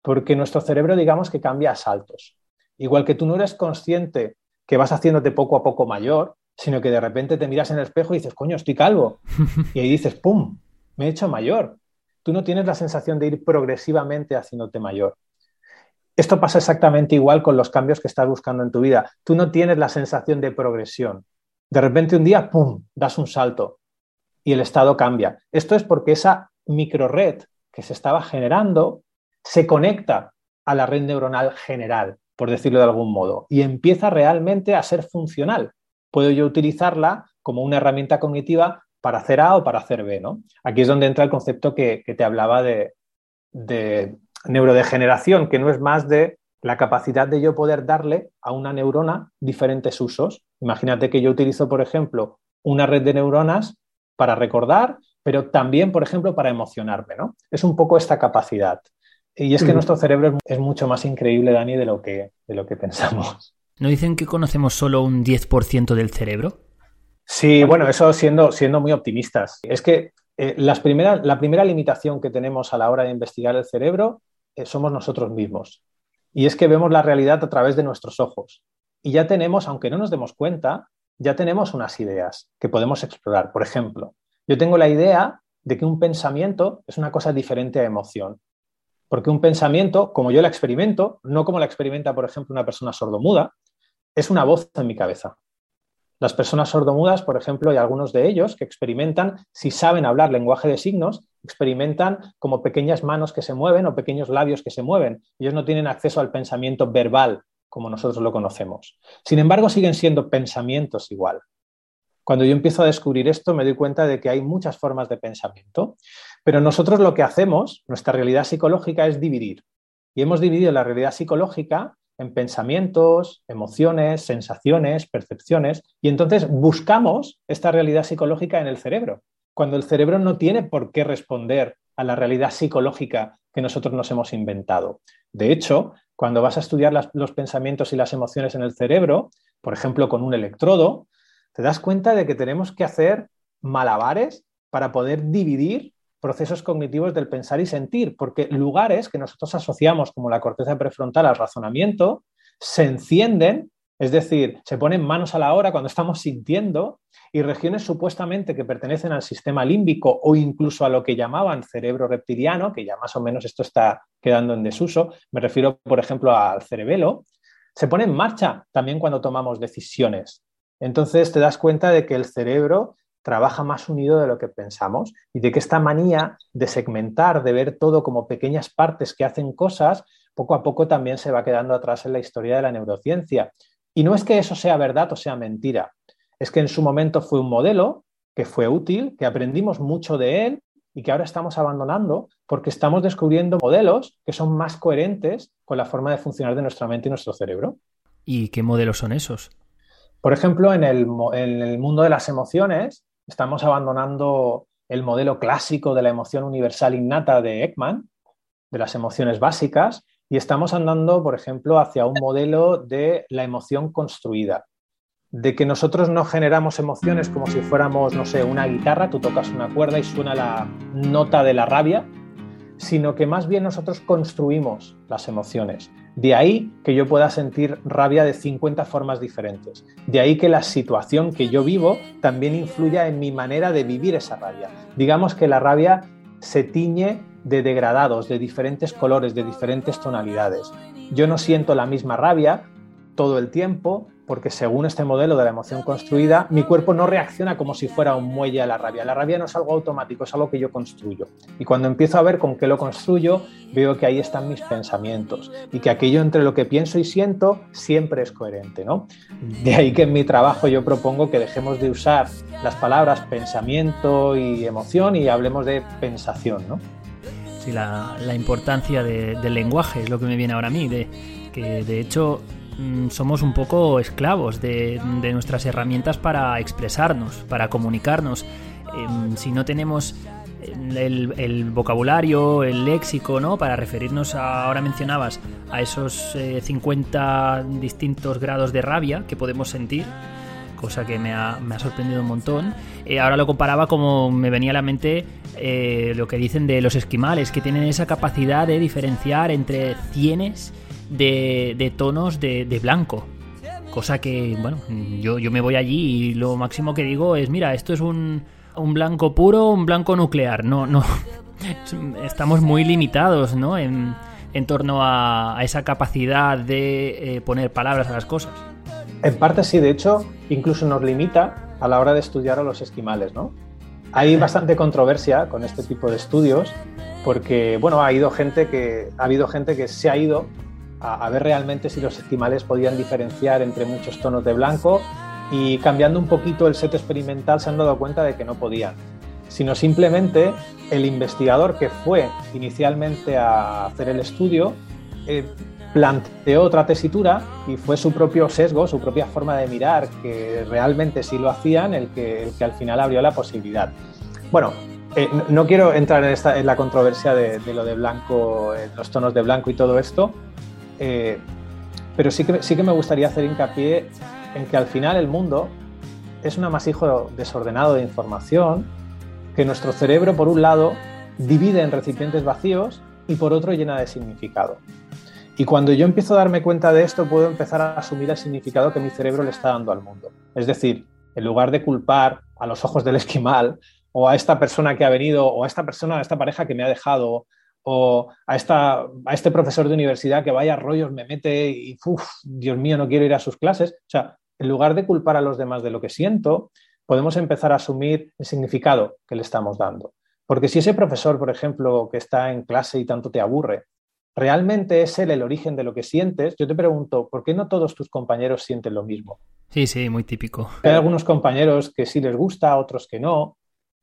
porque nuestro cerebro, digamos, que cambia a saltos. Igual que tú no eres consciente que vas haciéndote poco a poco mayor, sino que de repente te miras en el espejo y dices, coño, estoy calvo. Y ahí dices, ¡pum! Me he hecho mayor. Tú no tienes la sensación de ir progresivamente haciéndote mayor. Esto pasa exactamente igual con los cambios que estás buscando en tu vida. Tú no tienes la sensación de progresión. De repente un día, ¡pum!, das un salto y el estado cambia. Esto es porque esa microred que se estaba generando se conecta a la red neuronal general, por decirlo de algún modo, y empieza realmente a ser funcional. Puedo yo utilizarla como una herramienta cognitiva para hacer A o para hacer B. ¿no? Aquí es donde entra el concepto que, te hablaba de, de neurodegeneración, que no es más de la capacidad de yo poder darle a una neurona diferentes usos. Imagínate que yo utilizo, por ejemplo, una red de neuronas para recordar, pero también, por ejemplo, para emocionarme. ¿no? Es un poco esta capacidad. Y es que nuestro cerebro es mucho más increíble, Dani, de lo que, de lo que pensamos. ¿No dicen que conocemos solo un 10% del cerebro? Sí, bueno, eso siendo, siendo muy optimistas. Es que eh, las la primera limitación que tenemos a la hora de investigar el cerebro somos nosotros mismos. Y es que vemos la realidad a través de nuestros ojos. Y ya tenemos, aunque no nos demos cuenta, ya tenemos unas ideas que podemos explorar. Por ejemplo, yo tengo la idea de que un pensamiento es una cosa diferente a emoción. Porque un pensamiento, como yo la experimento, no como la experimenta, por ejemplo, una persona sordomuda, es una voz en mi cabeza. Las personas sordomudas, por ejemplo, hay algunos de ellos que experimentan, si saben hablar lenguaje de signos, experimentan como pequeñas manos que se mueven o pequeños labios que se mueven. Ellos no tienen acceso al pensamiento verbal como nosotros lo conocemos. Sin embargo, siguen siendo pensamientos igual. Cuando yo empiezo a descubrir esto, me doy cuenta de que hay muchas formas de pensamiento, pero nosotros lo que hacemos, nuestra realidad psicológica, es dividir. Y hemos dividido la realidad psicológica en pensamientos, emociones, sensaciones, percepciones, y entonces buscamos esta realidad psicológica en el cerebro, cuando el cerebro no tiene por qué responder a la realidad psicológica que nosotros nos hemos inventado. De hecho, cuando vas a estudiar los pensamientos y las emociones en el cerebro, por ejemplo, con un electrodo, te das cuenta de que tenemos que hacer malabares para poder dividir procesos cognitivos del pensar y sentir, porque lugares que nosotros asociamos como la corteza prefrontal al razonamiento se encienden, es decir, se ponen manos a la hora cuando estamos sintiendo, y regiones supuestamente que pertenecen al sistema límbico o incluso a lo que llamaban cerebro reptiliano, que ya más o menos esto está quedando en desuso, me refiero, por ejemplo, al cerebelo, se pone en marcha también cuando tomamos decisiones. Entonces te das cuenta de que el cerebro trabaja más unido de lo que pensamos y de que esta manía de segmentar, de ver todo como pequeñas partes que hacen cosas, poco a poco también se va quedando atrás en la historia de la neurociencia. Y no es que eso sea verdad o sea mentira, es que en su momento fue un modelo que fue útil, que aprendimos mucho de él y que ahora estamos abandonando porque estamos descubriendo modelos que son más coherentes con la forma de funcionar de nuestra mente y nuestro cerebro. ¿Y qué modelos son esos? Por ejemplo, en el, en el mundo de las emociones, estamos abandonando el modelo clásico de la emoción universal innata de Ekman, de las emociones básicas, y estamos andando, por ejemplo, hacia un modelo de la emoción construida, de que nosotros no generamos emociones como si fuéramos, no sé, una guitarra, tú tocas una cuerda y suena la nota de la rabia, sino que más bien nosotros construimos las emociones. De ahí que yo pueda sentir rabia de 50 formas diferentes. De ahí que la situación que yo vivo también influya en mi manera de vivir esa rabia. Digamos que la rabia se tiñe de degradados, de diferentes colores, de diferentes tonalidades. Yo no siento la misma rabia todo el tiempo, porque según este modelo de la emoción construida, mi cuerpo no reacciona como si fuera un muelle a la rabia. La rabia no es algo automático, es algo que yo construyo. Y cuando empiezo a ver con qué lo construyo, veo que ahí están mis pensamientos y que aquello entre lo que pienso y siento siempre es coherente. ¿no? De ahí que en mi trabajo yo propongo que dejemos de usar las palabras pensamiento y emoción y hablemos de pensación. ¿no? Sí, la, importancia del lenguaje es lo que me viene ahora a mí, de que de hecho somos un poco esclavos de, nuestras herramientas para expresarnos, para comunicarnos. Em, si no tenemos el, vocabulario, el léxico, ¿no? Para referirnos a, ahora mencionabas, a esos 50 eh, distintos grados de rabia que podemos sentir, cosa que me ha, sorprendido un montón. Eh, ahora lo comparaba como me venía a la mente eh, lo que dicen de los esquimales, que tienen esa capacidad de diferenciar entre cienes de, tonos de, blanco. Cosa que, bueno, yo, yo me voy allí y lo máximo que digo es, mira, esto es un, un blanco puro, un blanco nuclear. No, no. Estamos muy limitados, ¿no? En, en torno a, esa capacidad de eh, poner palabras a las cosas. En parte sí, de hecho, incluso nos limita a la hora de estudiar a los esquimales, ¿no? Hay bastante controversia con este tipo de estudios porque, bueno, ha, ido gente que, ha habido gente que se ha ido a, ver realmente si los esquimales podían diferenciar entre muchos tonos de blanco y cambiando un poquito el set experimental se han dado cuenta de que no podían, sino simplemente el investigador que fue inicialmente a hacer el estudio eh, planteó otra tesitura y fue su propio sesgo, su propia forma de mirar, que realmente sí lo hacían, el que, al final abrió la posibilidad. Bueno, eh, no, quiero entrar en, esta, en la controversia de, de, lo de blanco, los tonos de blanco y todo esto, eh, pero sí que, sí que me gustaría hacer hincapié en que al final el mundo es un amasijo desordenado de información que nuestro cerebro, por un lado, divide en recipientes vacíos y por otro llena de significado. Y cuando yo empiezo a darme cuenta de esto, puedo empezar a asumir el significado que mi cerebro le está dando al mundo. Es decir, en lugar de culpar a los ojos del esquimal o a esta persona que ha venido o a esta persona, a esta pareja que me ha dejado o a, esta, a este profesor de universidad que vaya rollos me mete y, uff, Dios mío, no quiero ir a sus clases. O sea, en lugar de culpar a los demás de lo que siento, podemos empezar a asumir el significado que le estamos dando. Porque si ese profesor, por ejemplo, que está en clase y tanto te aburre, realmente es él el origen de lo que sientes, yo te pregunto, ¿por qué no todos tus compañeros sienten lo mismo? Sí, sí, muy típico. Hay algunos compañeros que sí les gusta, otros que no.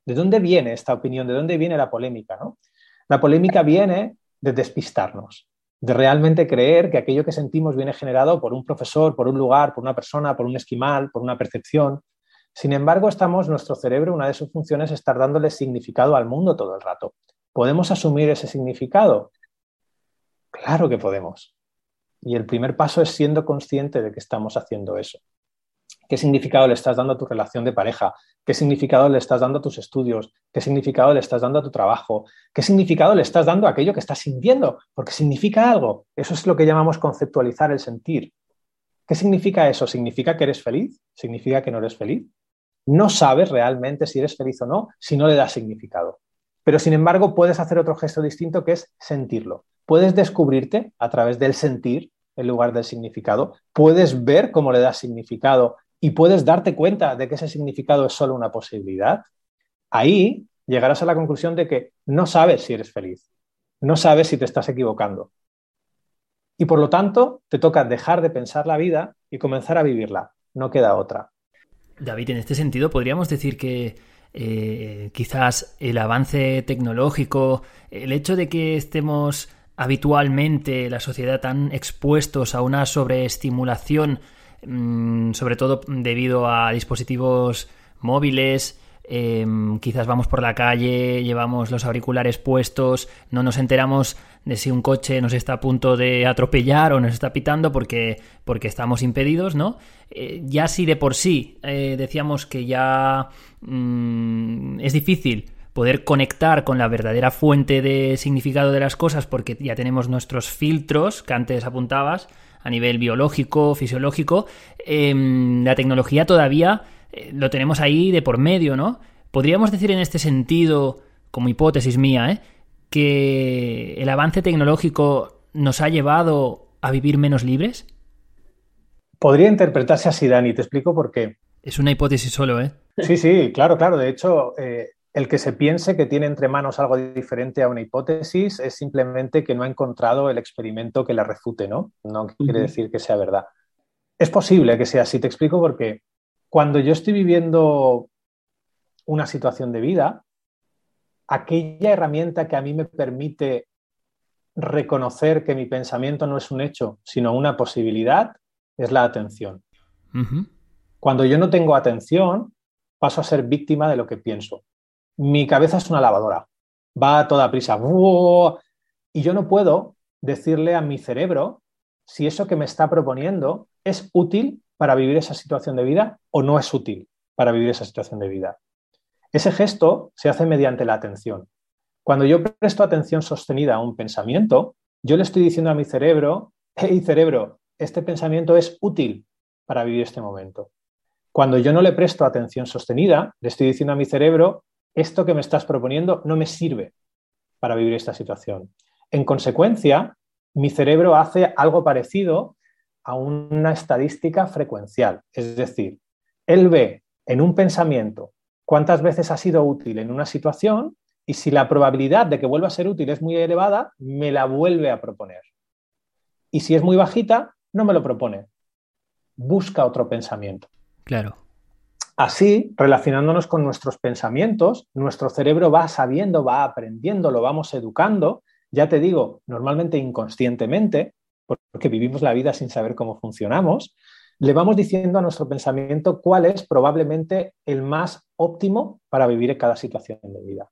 ¿De dónde viene esta opinión? ¿De dónde viene la polémica? ¿no? La polémica viene de despistarnos, de realmente creer que aquello que sentimos viene generado por un profesor, por un lugar, por una persona, por un esquimal, por una percepción. Sin embargo, estamos, nuestro cerebro, una de sus funciones es estar dándole significado al mundo todo el rato. ¿Podemos asumir ese significado? Claro que podemos. Y el primer paso es siendo consciente de que estamos haciendo eso. ¿Qué significado le estás dando a tu relación de pareja? ¿Qué significado le estás dando a tus estudios? ¿Qué significado le estás dando a tu trabajo? ¿Qué significado le estás dando a aquello que estás sintiendo? Porque significa algo. Eso es lo que llamamos conceptualizar el sentir. ¿Qué significa eso? ¿Significa que eres feliz? ¿Significa que no eres feliz? No sabes realmente si eres feliz o no si no le das significado. Pero sin embargo puedes hacer otro gesto distinto que es sentirlo. Puedes descubrirte a través del sentir en lugar del significado. Puedes ver cómo le das significado y puedes darte cuenta de que ese significado es solo una posibilidad, ahí llegarás a la conclusión de que no sabes si eres feliz, no sabes si te estás equivocando. Y por lo tanto, te toca dejar de pensar la vida y comenzar a vivirla. No queda otra. David, en este sentido, podríamos decir que eh, quizás el avance tecnológico, el hecho de que estemos habitualmente la sociedad tan expuestos a una sobreestimulación sobre todo debido a dispositivos móviles, em, quizás vamos por la calle, llevamos los auriculares puestos, no nos enteramos de si un coche nos está a punto de atropellar o nos está pitando porque, porque estamos impedidos, ¿no? Eh, ya si de por sí eh, decíamos que ya mm, es difícil poder conectar con la verdadera fuente de significado de las cosas porque ya tenemos nuestros filtros que antes apuntabas a nivel biológico, fisiológico, em, la tecnología todavía eh, lo tenemos ahí de por medio, ¿no? Podríamos decir en este sentido, como hipótesis mía, ¿eh? que el avance tecnológico nos ha llevado a vivir menos libres? Podría interpretarse así, Dani, te explico por qué. Es una hipótesis solo, ¿eh? Sí, sí, claro, claro. De hecho, eh, el que se piense que tiene entre manos algo diferente a una hipótesis es simplemente que no ha encontrado el experimento que la refute, ¿no? No quiere decir que sea verdad. Es posible que sea así, te explico porque cuando yo estoy viviendo una situación de vida, aquella herramienta que a mí me permite reconocer que mi pensamiento no es un hecho, sino una posibilidad, es la atención. Cuando yo no tengo atención, paso a ser víctima de lo que pienso. Mi cabeza es una lavadora, va a toda prisa, y yo no puedo decirle a mi cerebro si eso que me está proponiendo es útil para vivir esa situación de vida o no es útil para vivir esa situación de vida. Ese gesto se hace mediante la atención. Cuando yo presto atención sostenida a un pensamiento, yo le estoy diciendo a mi cerebro, hey cerebro, este pensamiento es útil para vivir este momento. Cuando yo no le presto atención sostenida, le estoy diciendo a mi cerebro, esto que me estás proponiendo no me sirve para vivir esta situación. En consecuencia, mi cerebro hace algo parecido a una estadística frecuencial. Es decir, él ve en un pensamiento cuántas veces ha sido útil en una situación y si la probabilidad de que vuelva a ser útil es muy elevada, me la vuelve a proponer. Y si es muy bajita, no me lo propone. Busca otro pensamiento. Claro. Así, relacionándonos con nuestros pensamientos, nuestro cerebro va sabiendo, va aprendiendo, lo vamos educando, ya te digo, normalmente inconscientemente, porque vivimos la vida sin saber cómo funcionamos, le vamos diciendo a nuestro pensamiento cuál es probablemente el más óptimo para vivir en cada situación de vida.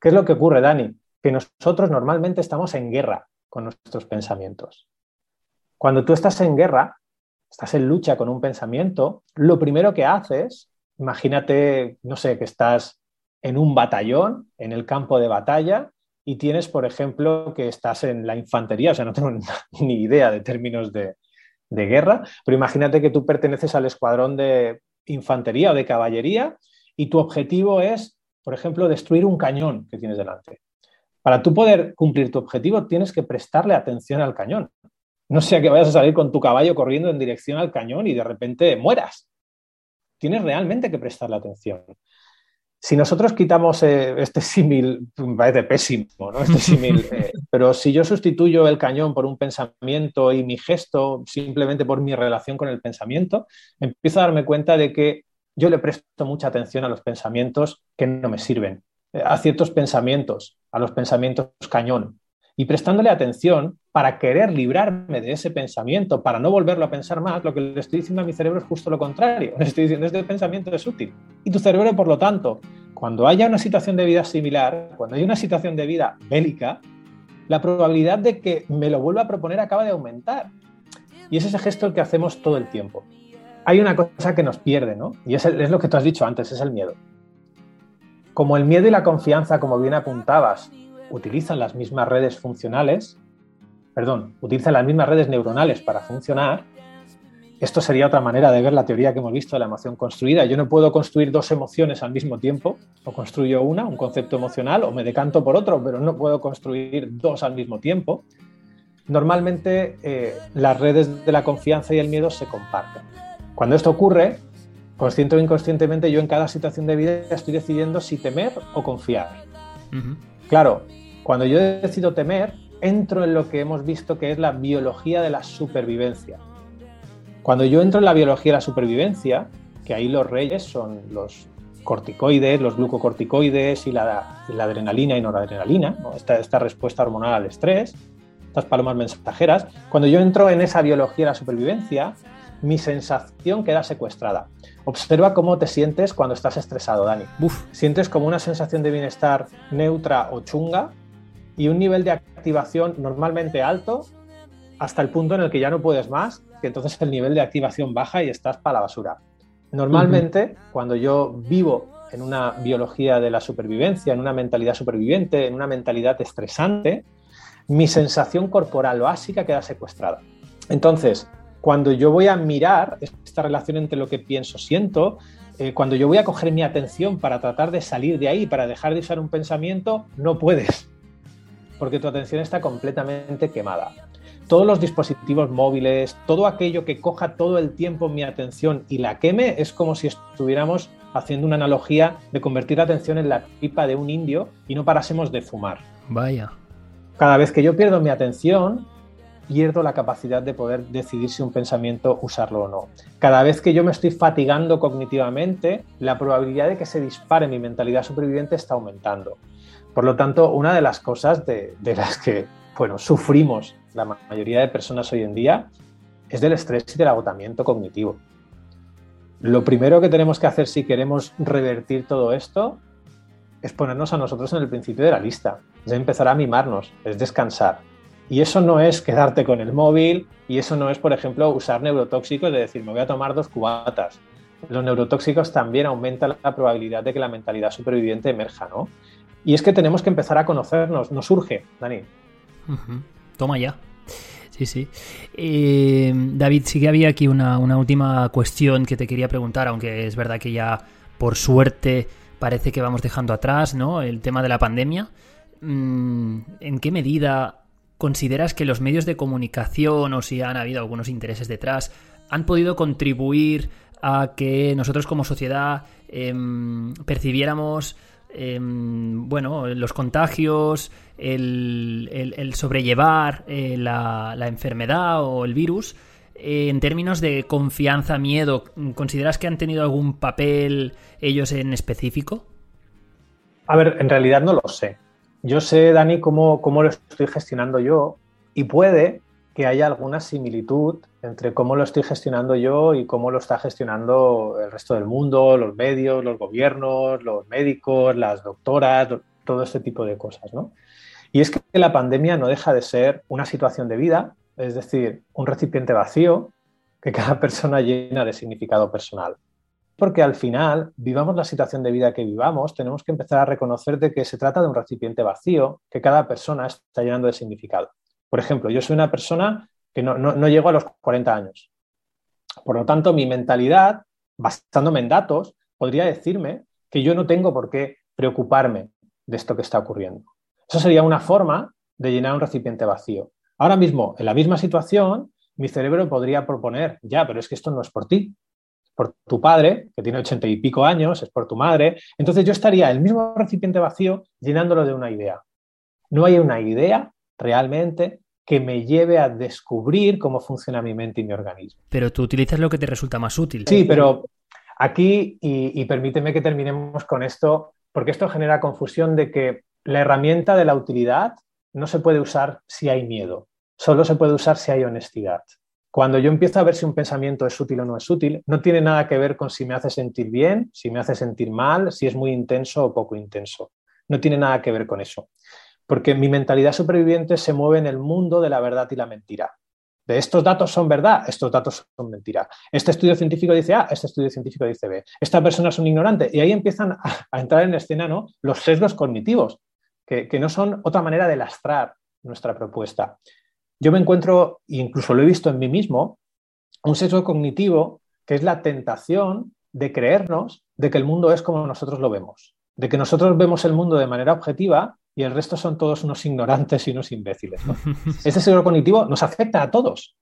¿Qué es lo que ocurre, Dani? Que nosotros normalmente estamos en guerra con nuestros pensamientos. Cuando tú estás en guerra, estás en lucha con un pensamiento, lo primero que haces, imagínate, no sé, que estás en un batallón, en el campo de batalla, y tienes, por ejemplo, que estás en la infantería, o sea, no tengo ni idea de términos de, guerra, pero imagínate que tú perteneces al escuadrón de infantería o de caballería y tu objetivo es, por ejemplo, destruir un cañón que tienes delante. Para tú poder cumplir tu objetivo tienes que prestarle atención al cañón. No sea que vayas a salir con tu caballo corriendo en dirección al cañón y de repente mueras. Tienes realmente que prestarle atención. Si nosotros quitamos eh, este símil, parece pésimo, ¿no? Este símil, eh, pero si yo sustituyo el cañón por un pensamiento y mi gesto simplemente por mi relación con el pensamiento, empiezo a darme cuenta de que yo le presto mucha atención a los pensamientos que no me sirven, eh, a ciertos pensamientos, a los pensamientos cañón, y prestándole atención para querer librarme de ese pensamiento, para no volverlo a pensar más, lo que le estoy diciendo a mi cerebro es justo lo contrario. Le estoy diciendo, este pensamiento es útil. Y tu cerebro, por lo tanto, cuando haya una situación de vida similar, cuando haya una situación de vida bélica, la probabilidad de que me lo vuelva a proponer acaba de aumentar. Y es ese gesto el que hacemos todo el tiempo. Hay una cosa que nos pierde, ¿no? Y es, es lo que tú has dicho antes, es el miedo. Como el miedo y la confianza, como bien apuntabas, utilizan las mismas redes funcionales, perdón, utilizan las mismas redes neuronales para funcionar, esto sería otra manera de ver la teoría que hemos visto de la emoción construida. Yo no puedo construir dos emociones al mismo tiempo, o construyo una, un concepto emocional, o me decanto por otro, pero no puedo construir dos al mismo tiempo. Normalmente eh, las redes de la confianza y el miedo se comparten. Cuando esto ocurre, consciente o inconscientemente, yo en cada situación de vida estoy decidiendo si temer o confiar. Claro, cuando yo decido temer, entro en lo que hemos visto que es la biología de la supervivencia. Cuando yo entro en la biología de la supervivencia, que ahí los reyes son los corticoides, los glucocorticoides y la, adrenalina y noradrenalina, esta, esta respuesta hormonal al estrés, estas palomas mensajeras, cuando yo entro en esa biología de la supervivencia, mi sensación queda secuestrada. Observa cómo te sientes cuando estás estresado, Dani. Sientes como una sensación de bienestar neutra o chunga y un nivel de activación normalmente alto hasta el punto en el que ya no puedes más, que entonces el nivel de activación baja y estás para la basura. Normalmente, cuando yo vivo en una biología de la supervivencia, en una mentalidad superviviente, en una mentalidad estresante, mi sensación corporal básica queda secuestrada. Entonces, cuando yo voy a mirar esta relación entre lo que pienso, siento, eh, cuando yo voy a coger mi atención para tratar de salir de ahí, para dejar de usar un pensamiento, no puedes, porque tu atención está completamente quemada. Todos los dispositivos móviles, todo aquello que coja todo el tiempo mi atención y la queme, es como si estuviéramos haciendo una analogía de convertir la atención en la pipa de un indio y no parásemos de fumar. Vaya. Cada vez que yo pierdo mi atención, pierdo la capacidad de poder decidir si un pensamiento usarlo o no. Cada vez que yo me estoy fatigando cognitivamente, la probabilidad de que se dispare mi mentalidad superviviente está aumentando. Por lo tanto, una de las cosas de, las que bueno, sufrimos la mayoría de personas hoy en día es del estrés y del agotamiento cognitivo. Lo primero que tenemos que hacer si queremos revertir todo esto es ponernos a nosotros en el principio de la lista, es empezar a mimarnos, es descansar. Y eso no es quedarte con el móvil y eso no es, por ejemplo, usar neurotóxicos de decir, me voy a tomar dos cubatas. Los neurotóxicos también aumentan la probabilidad de que la mentalidad superviviente emerja, ¿no? Y es que tenemos que empezar a conocernos, nos surge, Dani. Toma ya. Sí, sí. Eh, David, sí que había aquí una, última cuestión que te quería preguntar, aunque es verdad que ya por suerte parece que vamos dejando atrás, ¿no? El tema de la pandemia. Mm, ¿En qué medida consideras que los medios de comunicación, o si han habido algunos intereses detrás, han podido contribuir a que nosotros como sociedad em, percibiéramos Em, bueno, los contagios, el, sobrellevar eh, la, enfermedad o el virus, eh, en términos de confianza, miedo, ¿consideras que han tenido algún papel ellos en específico? A ver, en realidad no lo sé. Yo sé, Dani, cómo, cómo lo estoy gestionando yo y puede que haya alguna similitud entre cómo lo estoy gestionando yo y cómo lo está gestionando el resto del mundo, los medios, los gobiernos, los médicos, las doctoras, todo este tipo de cosas. ¿no? Y es que la pandemia no deja de ser una situación de vida, es decir, un recipiente vacío que cada persona llena de significado personal. Porque al final, vivamos la situación de vida que vivamos, tenemos que empezar a reconocer de que se trata de un recipiente vacío que cada persona está llenando de significado. Por ejemplo, yo soy una persona que no, no, llego a los 40 años. Por lo tanto, mi mentalidad, basándome en datos, podría decirme que yo no tengo por qué preocuparme de esto que está ocurriendo. Eso sería una forma de llenar un recipiente vacío. Ahora mismo, en la misma situación, mi cerebro podría proponer, ya, pero es que esto no es por ti, por tu padre, que tiene ochenta y pico años, es por tu madre. Entonces yo estaría el mismo recipiente vacío llenándolo de una idea. No hay una idea realmente que me lleve a descubrir cómo funciona mi mente y mi organismo. Pero tú utilizas lo que te resulta más útil. Sí, pero aquí, y, permíteme que terminemos con esto, porque esto genera confusión de que la herramienta de la utilidad no se puede usar si hay miedo, solo se puede usar si hay honestidad. Cuando yo empiezo a ver si un pensamiento es útil o no es útil, no tiene nada que ver con si me hace sentir bien, si me hace sentir mal, si es muy intenso o poco intenso. No tiene nada que ver con eso porque mi mentalidad superviviente se mueve en el mundo de la verdad y la mentira. De estos datos son verdad, estos datos son mentira. Este estudio científico dice A, este estudio científico dice B. Esta persona es un ignorante. Y ahí empiezan a, entrar en escena ¿no? los sesgos cognitivos, que, que no son otra manera de lastrar nuestra propuesta. Yo me encuentro, incluso lo he visto en mí mismo, un sesgo cognitivo que es la tentación de creernos de que el mundo es como nosotros lo vemos, de que nosotros vemos el mundo de manera objetiva y el resto son todos unos ignorantes y unos imbéciles. ¿no? Este sesgo cognitivo nos afecta a todos.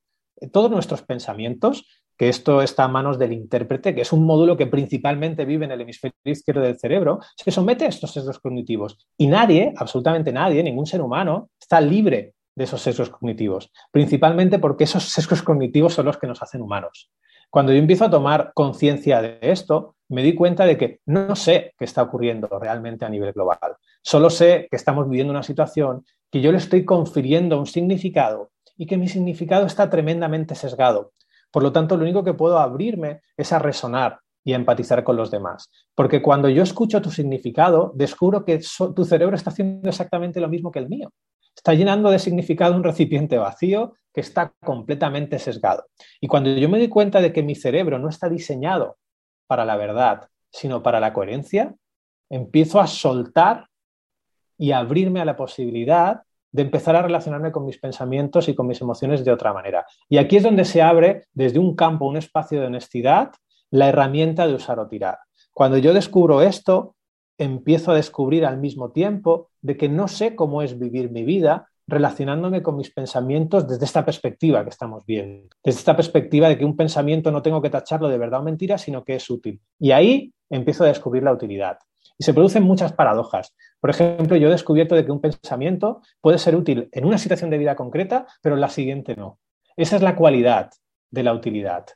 Todos nuestros pensamientos, que esto está a manos del intérprete, que es un módulo que principalmente vive en el hemisferio izquierdo del cerebro, se somete a estos sesgos cognitivos. Y nadie, absolutamente nadie, ningún ser humano, está libre de esos sesgos cognitivos, principalmente porque esos sesgos cognitivos son los que nos hacen humanos. Cuando yo empiezo a tomar conciencia de esto, me di cuenta de que no sé qué está ocurriendo realmente a nivel global. Solo sé que estamos viviendo una situación que yo le estoy confiriendo un significado y que mi significado está tremendamente sesgado. Por lo tanto, lo único que puedo abrirme es a resonar y empatizar con los demás. Porque cuando yo escucho tu significado, descubro que tu cerebro está haciendo exactamente lo mismo que el mío. Está llenando de significado un recipiente vacío que está completamente sesgado. Y cuando yo me doy cuenta de que mi cerebro no está diseñado para la verdad, sino para la coherencia, empiezo a soltar y abrirme a la posibilidad de empezar a relacionarme con mis pensamientos y con mis emociones de otra manera. Y aquí es donde se abre desde un campo, un espacio de honestidad, la herramienta de usar o tirar. Cuando yo descubro esto, empiezo a descubrir al mismo tiempo de que no sé cómo es vivir mi vida relacionándome con mis pensamientos desde esta perspectiva que estamos viendo, desde esta perspectiva de que un pensamiento no tengo que tacharlo de verdad o mentira, sino que es útil. Y ahí empiezo a descubrir la utilidad. Y se producen muchas paradojas. Por ejemplo, yo he descubierto de que un pensamiento puede ser útil en una situación de vida concreta, pero en la siguiente no. Esa es la cualidad de la utilidad.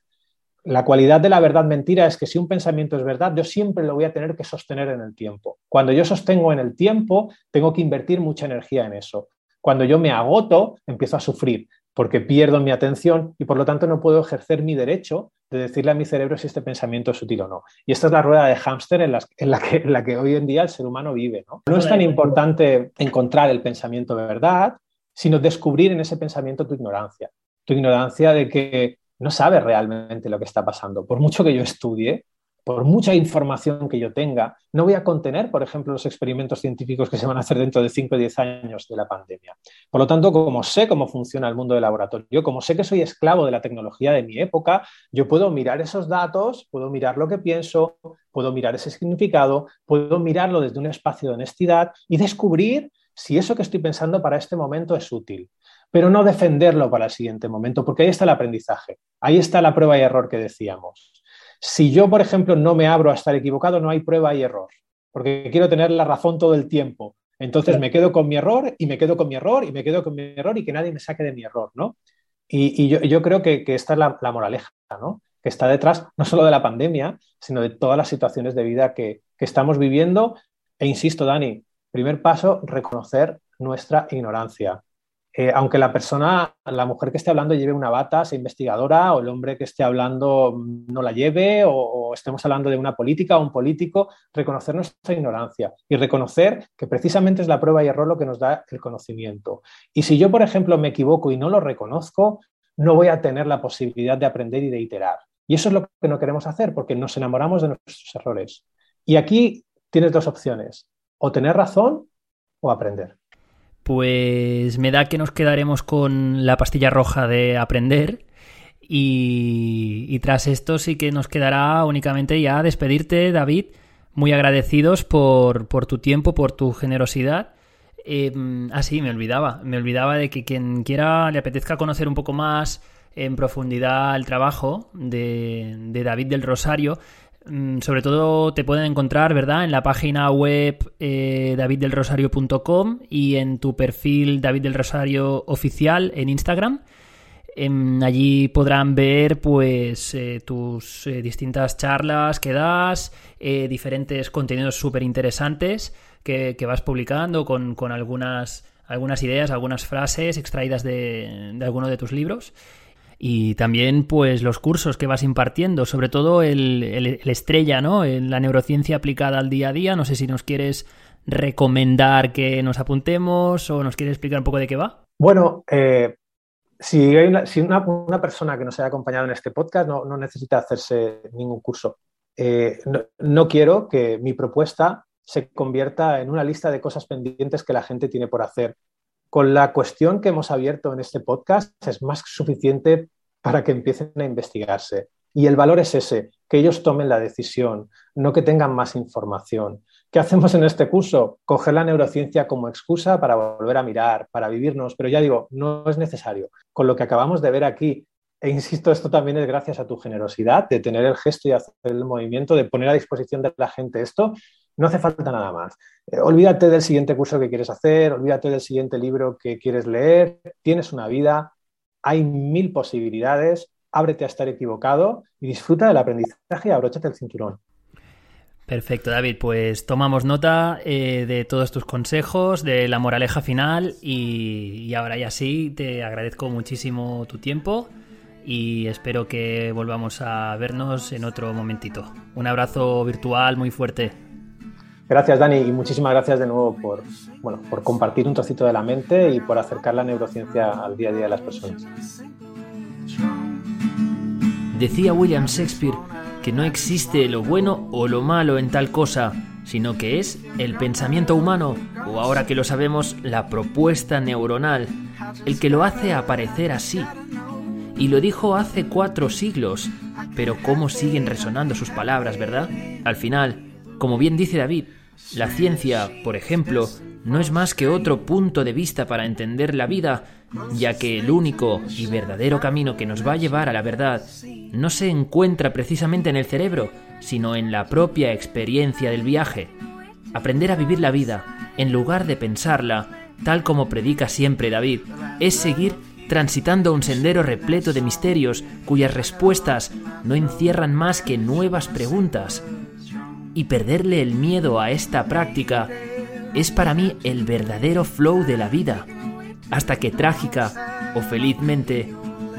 La cualidad de la verdad mentira es que si un pensamiento es verdad, yo siempre lo voy a tener que sostener en el tiempo. Cuando yo sostengo en el tiempo, tengo que invertir mucha energía en eso. Cuando yo me agoto, empiezo a sufrir porque pierdo mi atención y por lo tanto no puedo ejercer mi derecho de decirle a mi cerebro si este pensamiento es útil o no. Y esta es la rueda de hámster en, la que, hoy en día el ser humano vive. ¿no? no es tan importante encontrar el pensamiento de verdad, sino descubrir en ese pensamiento tu ignorancia. Tu ignorancia de que no sabes realmente lo que está pasando. Por mucho que yo estudie, por mucha información que yo tenga, no voy a contener, por ejemplo, los experimentos científicos que se van a hacer dentro de 5 o 10 años de la pandemia. Por lo tanto, como sé cómo funciona el mundo del laboratorio, como sé que soy esclavo de la tecnología de mi época, yo puedo mirar esos datos, puedo mirar lo que pienso, puedo mirar ese significado, puedo mirarlo desde un espacio de honestidad y descubrir si eso que estoy pensando para este momento es útil pero no defenderlo para el siguiente momento, porque ahí está el aprendizaje, ahí está la prueba y error que decíamos. Si yo, por ejemplo, no me abro a estar equivocado, no hay prueba y error, porque quiero tener la razón todo el tiempo. Entonces me quedo con mi error y me quedo con mi error y me quedo con mi error y que nadie me saque de mi error, ¿no? Y, yo, creo que, esta es la, moraleja, ¿no? Que está detrás no solo de la pandemia, sino de todas las situaciones de vida que, que estamos viviendo. E insisto, Dani, primer paso, reconocer nuestra ignorancia. Eh, aunque la persona, la mujer que esté hablando lleve una bata, sea investigadora, o el hombre que esté hablando no la lleve, o, estemos hablando de una política o un político, reconocer nuestra ignorancia y reconocer que precisamente es la prueba y error lo que nos da el conocimiento. Y si yo, por ejemplo, me equivoco y no lo reconozco, no voy a tener la posibilidad de aprender y de iterar. Y eso es lo que no queremos hacer porque nos enamoramos de nuestros errores. Y aquí tienes dos opciones, o tener razón o aprender. Pues me da que nos quedaremos con la pastilla roja de aprender. Y, tras esto sí que nos quedará únicamente ya despedirte, David. Muy agradecidos por, tu tiempo, por tu generosidad. Eh, ah, sí, me olvidaba. Me olvidaba de que quien quiera le apetezca conocer un poco más en profundidad el trabajo de, de David del Rosario, sobre todo te pueden encontrar, ¿verdad? En la página web eh, daviddelrosario.com y en tu perfil David del Rosario oficial en Instagram. Em, allí podrán ver pues eh, tus eh, distintas charlas que das, diferentes contenidos súper interesantes que, vas publicando con, algunas, algunas ideas, algunas frases extraídas de, de alguno de tus libros y también pues los cursos que vas impartiendo, sobre todo el, estrella, ¿no? En la neurociencia aplicada al día a día. No sé si nos quieres recomendar que nos apuntemos o nos quieres explicar un poco de qué va. Bueno, eh, si, una, si una, persona que nos haya acompañado en este podcast no, necesita hacerse ningún curso, eh, no quiero que mi propuesta se convierta en una lista de cosas pendientes que la gente tiene por hacer con la cuestión que hemos abierto en este podcast es más que suficiente para que empiecen a investigarse. Y el valor es ese, que ellos tomen la decisión, no que tengan más información. ¿Qué hacemos en este curso? Coger la neurociencia como excusa para volver a mirar, para vivirnos, pero ya digo, no es necesario. Con lo que acabamos de ver aquí, e insisto, esto también es gracias a tu generosidad de tener el gesto y hacer el movimiento, de poner a disposición de la gente esto, no hace falta nada más. Eh, olvídate del siguiente curso que quieres hacer, olvídate del siguiente libro que quieres leer. Tienes una vida, hay mil posibilidades. Ábrete a estar equivocado y disfruta del aprendizaje y abróchate el cinturón. Perfecto, David. Pues tomamos nota eh, de todos tus consejos, de la moraleja final y, y ahora ya sí, te agradezco muchísimo tu tiempo y espero que volvamos a vernos en otro momentito. Un abrazo virtual muy fuerte. Gracias Dani y muchísimas gracias de nuevo por, bueno, por compartir un trocito de la mente y por acercar la neurociencia al día a día de las personas. Decía William Shakespeare que no existe lo bueno o lo malo en tal cosa, sino que es el pensamiento humano, o ahora que lo sabemos, la propuesta neuronal, el que lo hace aparecer así. Y lo dijo hace cuatro siglos, pero cómo siguen resonando sus palabras, ¿verdad? Al final, como bien dice David, la ciencia, por ejemplo, no es más que otro punto de vista para entender la vida, ya que el único y verdadero camino que nos va a llevar a la verdad no se encuentra precisamente en el cerebro, sino en la propia experiencia del viaje. Aprender a vivir la vida, en lugar de pensarla, tal como predica siempre David, es seguir transitando un sendero repleto de misterios cuyas respuestas no encierran más que nuevas preguntas. Y perderle el miedo a esta práctica es para mí el verdadero flow de la vida, hasta que trágica o felizmente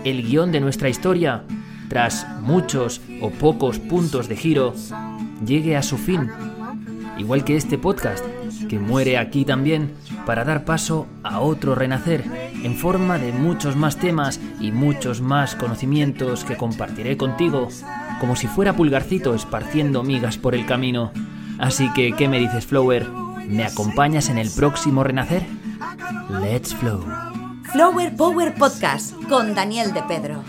el guion de nuestra historia, tras muchos o pocos puntos de giro, llegue a su fin, igual que este podcast, que muere aquí también para dar paso a otro renacer en forma de muchos más temas y muchos más conocimientos que compartiré contigo, como si fuera pulgarcito esparciendo migas por el camino. Así que, ¿qué me dices, Flower? ¿Me acompañas en el próximo renacer? Let's flow. Flower Power Podcast con Daniel de Pedro.